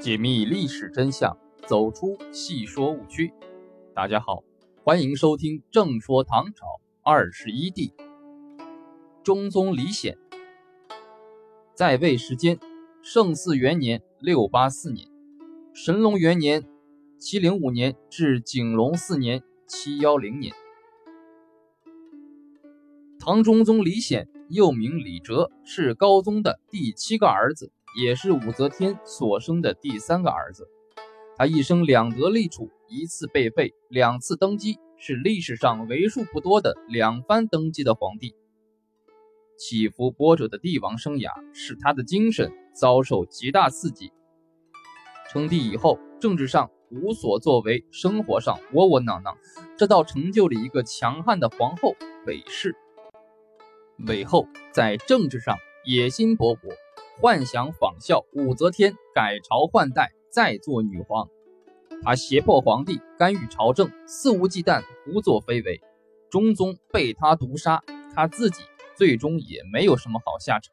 解密历史真相，走出戏说误区。大家好，欢迎收听《正说唐朝二十一帝》。中宗李显在位时间：圣祀元年（六八四年）、神龙元年（七零五年）至景龙四年（七幺零年）。唐中宗李显，又名李哲，是高宗的第七个儿子。也是武则天所生的第三个儿子，他一生两得立储，一次被废，两次登基，是历史上为数不多的两番登基的皇帝。起伏波折的帝王生涯，使他的精神遭受极大刺激。称帝以后，政治上无所作为，生活上窝窝囊囊，这倒成就了一个强悍的皇后韦氏。韦后在政治上野心勃勃。幻想仿效武则天改朝换代，再做女皇。她胁迫皇帝干预朝政，肆无忌惮，胡作非为。中宗被她毒杀，她自己最终也没有什么好下场。